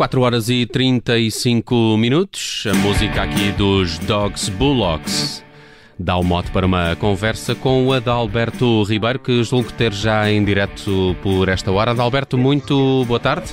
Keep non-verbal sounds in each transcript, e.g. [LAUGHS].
4 horas e 35 minutos. A música aqui dos Dogs Bullocks dá o mote para uma conversa com o Adalberto Ribeiro, que julgo ter já em direto por esta hora. Adalberto, muito boa tarde.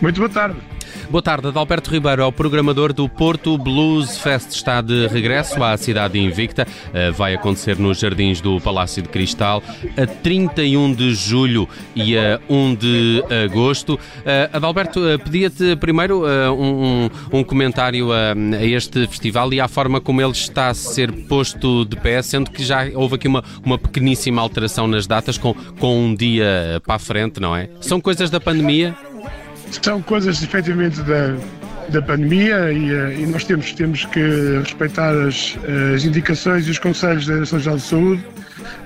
Muito boa tarde. Boa tarde, Adalberto Ribeiro é o programador do Porto Blues Fest. Está de regresso à cidade invicta. Eh, vai acontecer nos Jardins do Palácio de Cristal a 31 de julho e a 1 de agosto. Eh, Adalberto, eh, pedia-te primeiro um, um comentário a, a, este festival e à forma como ele está a ser posto de pé, sendo que já houve aqui uma, uma pequeníssima alteração nas datas com, com um dia para a frente, não é? São coisas da pandemia? São coisas efetivamente da, da pandemia e, eh, e, nós temos, temos que respeitar as, as indicações e os conselhos da Direção-Geral de Saúde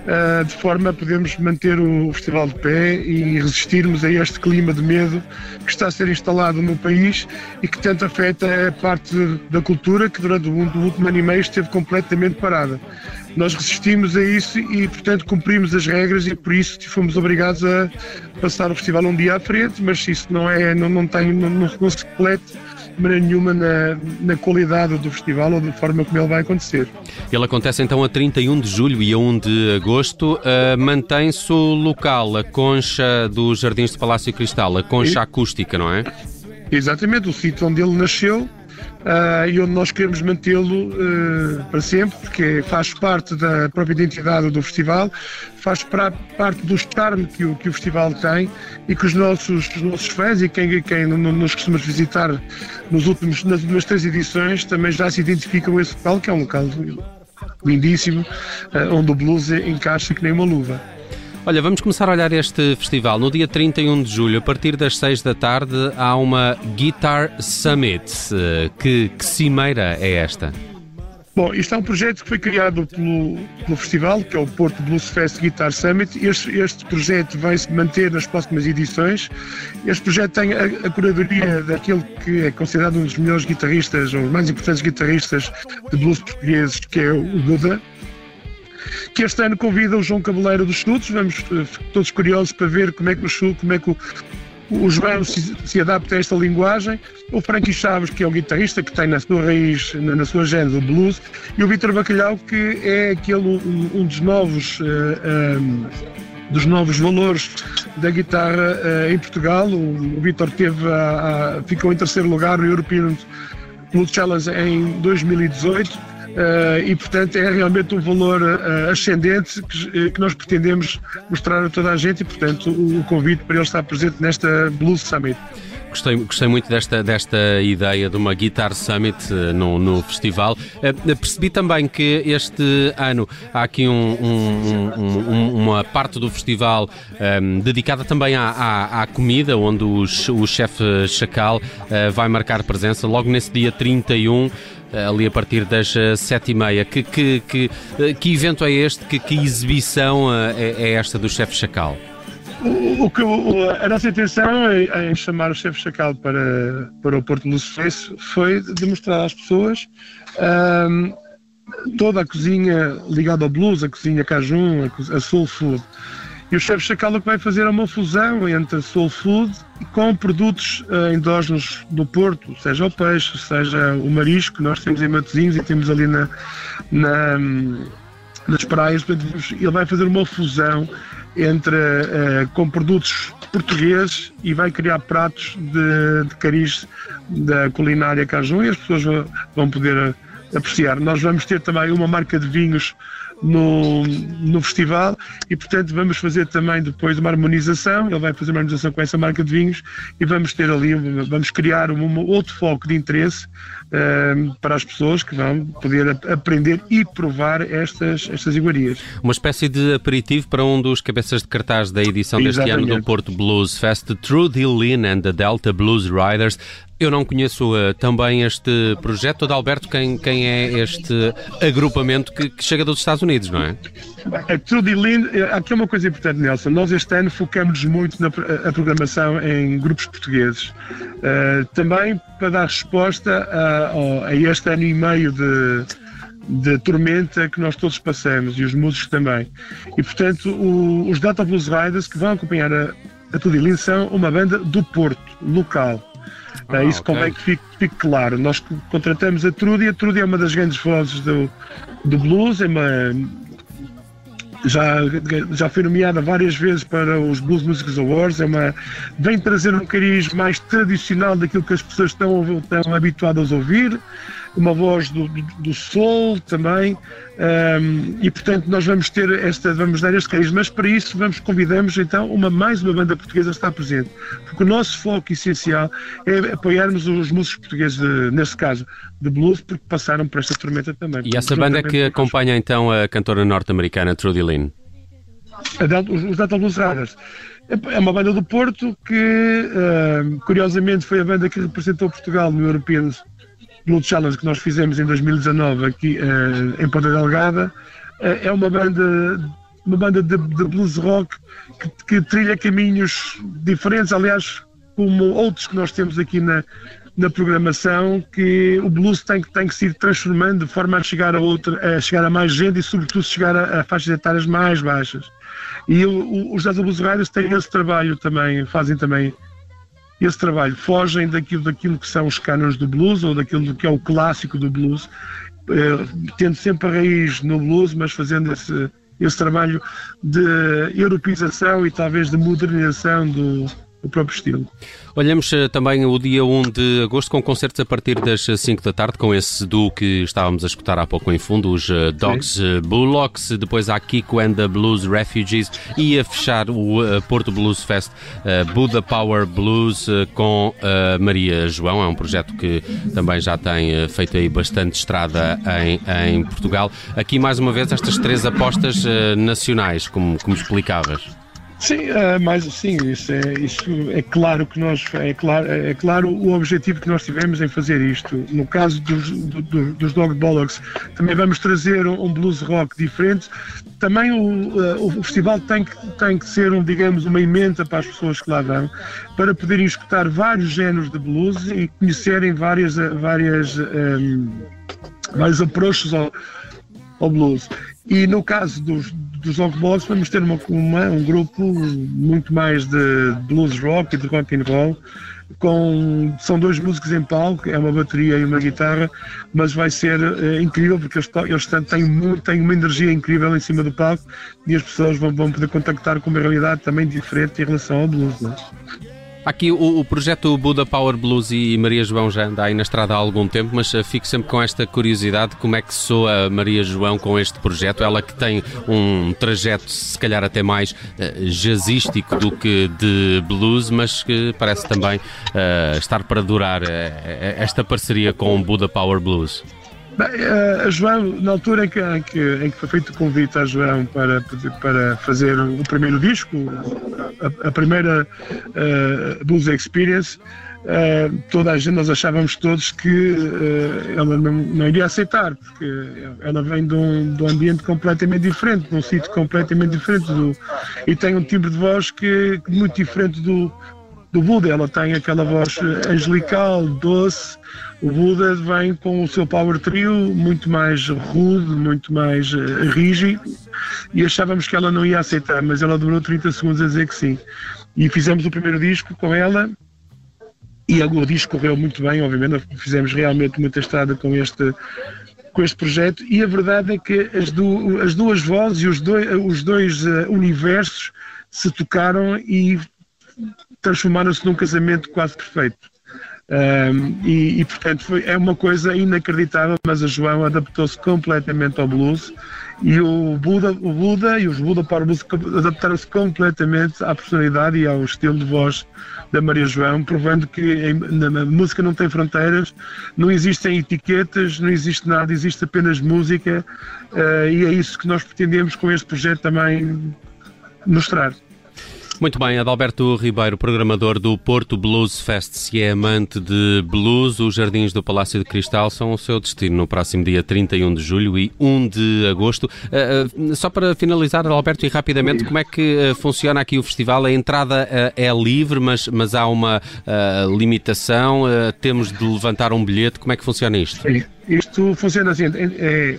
uh, de forma a podermos manter o festival de pé e resistirmos a este clima de medo que está a ser instalado no país e que tanto afeta a parte da cultura que durante o último ano e meio esteve completamente parada. Nós resistimos a isso e, portanto, cumprimos as regras e por isso fomos obrigados a passar o festival um dia à frente, mas isso não é, não, não tem, não, não se de maneira nenhuma na, na qualidade do festival ou da forma como ele vai acontecer. Ele acontece então a 31 de julho e a 1 de agosto. Uh, Mantém-se o local, a concha dos Jardins de Palácio Cristal, a concha e... acústica, não é? Exatamente, o sítio onde ele nasceu uh, e onde nós queremos mantê-lo uh, para sempre, porque faz parte da própria identidade do festival, faz pra, parte do charme que o, que o festival tem e que os nossos, os nossos fãs e quem, quem nos costuma visitar nos últimos, nas últimas três edições também já se identificam com esse local, que é um local lindíssimo, uh, onde o blues encaixa que nem uma luva. Olha, vamos começar a olhar este festival. No dia 31 de julho, a partir das 6 da tarde, há uma Guitar Summit. Eh, que, que cimeira é esta? Bom, isto é um projeto que foi criado pelo, pelo festival, que é o Porto Blues Fest Guitar Summit. Este, este projeto vai se manter nas próximas edições. Este projeto tem a, a curadoria daquele que é considerado um dos melhores guitarristas, ou os mais importantes guitarristas de blues portugueses, que é o Duda que este ano convida o João Cabeleiro dos Estudos. Vamos eh, todos curiosos para ver como é que o, como é que o, o João se, se, adapta a esta linguagem. O Frankie Chaves, que é o guitarrista que tem na sua raiz, na, na sua gênero, o blues. E o Vítor Bacalhau, que é aquele um, um dos novos. Uh, eh, um, eh, dos novos valores da guitarra uh, em Portugal. O, o Vítor teve a, a, ficou em terceiro lugar no European Blues Challenge em 2018 Uh, e, portanto, é realmente um valor uh, ascendente que, que, nós pretendemos mostrar a toda a gente e, portanto, o, o convite para ele estar presente nesta Blues Summit. Gostei, gostei muito desta, desta ideia de uma Guitar Summit no, no festival. Percebi também que este ano há aqui um, um, um, uma parte do festival um, dedicada também à, à, à, comida, onde os, o chefe Chacal vai marcar presença logo nesse dia 31 ali a partir das sete e meia. Que, que, que, que evento é este? Que, que exibição é, é esta do chefe Chacal? O, o que, o, a nossa intenção em, chamar o chefe Chacal para, para o Porto Lucense foi demonstrar às pessoas um, toda a cozinha ligada ao blues, a cozinha cajun, a, a soul food. E o chefe Chacal que vai fazer uma fusão entre soul food com produtos uh, endógenos do Porto, seja o peixe, seja o marisco, nós temos em Matosinhos e temos ali na, na nas praias, ele vai fazer uma fusão entre uh, com produtos portugueses e vai criar pratos de, de cariz da culinária cajun e as pessoas vão poder apreciar. Nós vamos ter também uma marca de vinhos no, no festival e, portanto, vamos fazer também depois uma harmonização. Ele vai fazer uma harmonização com essa marca de vinhos e vamos ter ali, vamos criar um, um outro foco de interesse uh, para as pessoas que vão poder aprender e provar estas, estas iguarias. Uma espécie de aperitivo para um dos cabeças de cartaz da edição Exatamente. deste ano do Porto Blues Fest, Trudy Lynn and the Delta Blues Riders. Eu não conheço uh, também este projeto. De Alberto, quem, quem é este agrupamento que, que chega dos Estados Unidos, não é? Trudy Lynn, eh, aqui é uma coisa importante, Nelson. Nós este ano focamos muito na programação em grupos portugueses. Uh, também para dar resposta a, a, este ano e meio de, de tormenta que nós todos passamos e os músicos também. E portanto, o, os Data Blues Riders que vão acompanhar a, a Lynn são uma banda do Porto, local Ah, Isso okay. convém que fique, fique, claro. Nós contratamos a Trudy, a Trudy é uma das grandes vozes do, do blues, é uma, já, já foi nomeada várias vezes para os Blues Music Awards, é uma, vem trazer um cariz mais tradicional daquilo que as pessoas estão, estão habituadas a ouvir, uma voz do, do, soul também, um, e portanto nós vamos ter esta, vamos dar este cariz, mas para isso vamos convidamos então uma, mais uma banda portuguesa a estar presente, porque o nosso foco essencial é apoiarmos os músicos portugueses, de, neste caso, de blues, porque passaram por esta tormenta também. E essa banda é que acompanha então a cantora norte-americana Trudy Lynn? Os Delta Blues Riders. É uma banda do Porto que, uh, curiosamente, foi a banda que representou Portugal no European Blue Challenge que nós fizemos em 2019 aqui uh, em Ponta Delgada. Uh, é uma banda, uma banda de, de blues rock que, que, trilha caminhos diferentes, aliás, como outros que nós temos aqui na, na programação, que o blues tem, tem que se ir transformando de forma a chegar a, outra, a, chegar a mais gente e, sobretudo, chegar a, a faixas etárias mais baixas. E os Jazz Blues Riders têm esse trabalho também, fazem também esse trabalho, fogem daquilo, daquilo que são os cânones do blues ou daquilo que é o clássico do blues, eh, tendo sempre a raiz no blues, mas fazendo esse, esse trabalho de europeização e talvez de modernização do, do próprio estilo. Olhamos eh, também o dia 1 de agosto com concertos a partir das 5 da tarde, com esse duo que estávamos a escutar há pouco em fundo, os eh, Dogs Sim. Eh, Bullocks, depois há Kiko and the Blues Refugees e a fechar o Porto Blues Fest Buda Power Blues com Maria João. É um projeto que também já tem feito aí bastante estrada em, em Portugal. Aqui mais uma vez estas três apostas nacionais, como, como explicavas. Sim, uh, mas sim, isso é, isso é claro que nós é claro, é claro o objetivo que nós tivemos em fazer isto. No caso dos, do, dos Dog Bollocks, também vamos trazer um, um blues rock diferente. Também o, uh, o festival tem que, tem que ser, um, digamos, uma emenda para as pessoas que lá vão, para poderem escutar vários géneros de blues e conhecerem várias, várias, um, ehm, vários approaches ao, ao blues. E no caso dos, dos Box vamos ter uma, uma, um grupo muito mais de blues rock e de rock and roll. Com, são dois músicos em palco, é uma bateria e uma guitarra, mas vai ser é, incrível porque eles, eles têm, têm uma energia incrível em cima do palco e as pessoas vão, vão poder contactar com uma realidade também diferente em relação ao blues. Não é? Aqui o, o, projeto Buda Power Blues e Maria João já anda aí na estrada há algum tempo, mas eh, fico sempre com esta curiosidade como é que soa Maria João com este projeto. Ela que tem um trajeto, se calhar até mais uh, jazzístico do que de blues, mas que parece também uh, estar para durar uh, esta parceria com o Buda Power Blues. Bem, a João, na altura em que, em que, em que foi feito o convite a João para, para fazer o primeiro disco, a, a primeira uh, Blues Experience, uh, toda a gente, nós achávamos todos que uh, ela não, não, iria aceitar, porque ela vem de um, de um ambiente completamente diferente, de um sítio completamente diferente, do, e tem um timbre de voz que, muito diferente do, do Buda. Ela tem aquela voz angelical, doce. O Buda vem com o seu power trio muito mais rude, muito mais uh, rígido e achávamos que ela não ia aceitar, mas ela demorou 30 segundos a dizer que sim. E fizemos o primeiro disco com ela e o disco correu muito bem, obviamente, fizemos realmente muita estrada com este com este projeto e a verdade é que as, du as duas vozes e os dois, os dois uh, universos se tocaram e transformaram-se num casamento quase perfeito. Um, e, e, portanto foi, é uma coisa inacreditável, mas a João adaptou-se completamente ao blues e o Buda, o Buda e os Buda para o blues adaptaram-se completamente à personalidade e ao estilo de voz da Maria João, provando que a música não tem fronteiras, não existem etiquetas, não existe nada, existe apenas música uh, e é isso que nós pretendemos com este projeto também mostrar. Muito bem, Adalberto Ribeiro, programador do Porto Blues Fest. Se é amante de blues, os Jardins do Palácio de Cristal são o seu destino no próximo dia 31 de julho e 1 de agosto. Uh, uh, só para finalizar, Adalberto, e rapidamente, como é que uh, funciona aqui o festival? A entrada é livre, mas, mas há uma limitação? temos de levantar um bilhete? Como é que funciona isto? Isto funciona assim. É,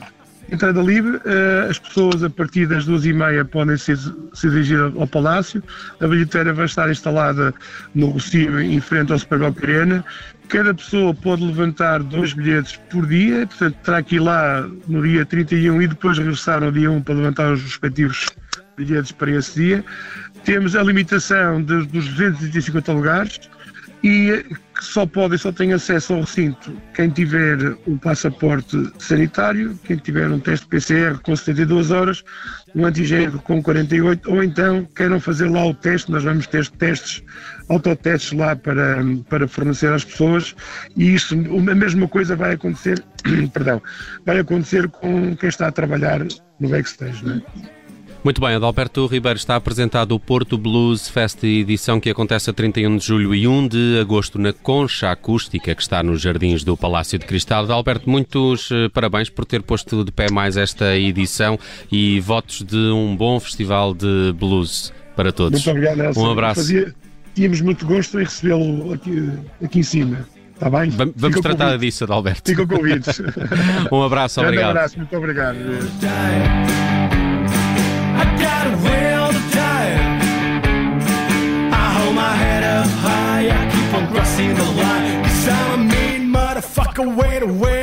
entrada livre, uh, as pessoas a partir das duas e meia podem se, se dirigir ao Palácio, a bilheteira vai estar instalada no Rocio em frente ao Superboc Arena, cada pessoa pode levantar dois bilhetes por dia, portanto terá que ir lá no dia 31 e depois regressar no dia 1 para levantar os respectivos bilhetes para esse dia. Temos a limitação dos 250 lugares, e só pode e só tem acesso ao recinto quem tiver um passaporte sanitário, quem tiver um teste PCR com 72 horas, um antigênico com 48, ou então queiram fazer lá o teste, nós vamos ter testes, autotestes lá para, para fornecer às pessoas e isso, a mesma coisa vai acontecer, [CLEARS THROAT] perdão, vai acontecer com quem está a trabalhar no backstage, não é? Muito bem, Adalberto Ribeiro está apresentado o Porto Blues Fest edição que acontece a 31 de julho e 1 de agosto na Concha Acústica, que está nos jardins do Palácio de Cristal. Adalberto, muitos eh, parabéns por ter posto de pé mais esta edição e votos de um bom festival de blues para todos. Muito obrigado, Nelson. Um abraço. Fazia, tínhamos muito gosto em recebê-lo aqui, aqui em cima. Está bem? Vamos, tratar convite. disso, Adalberto. Fica convites. [LAUGHS] um abraço, obrigado. Um abraço, muito obrigado. Way to wait.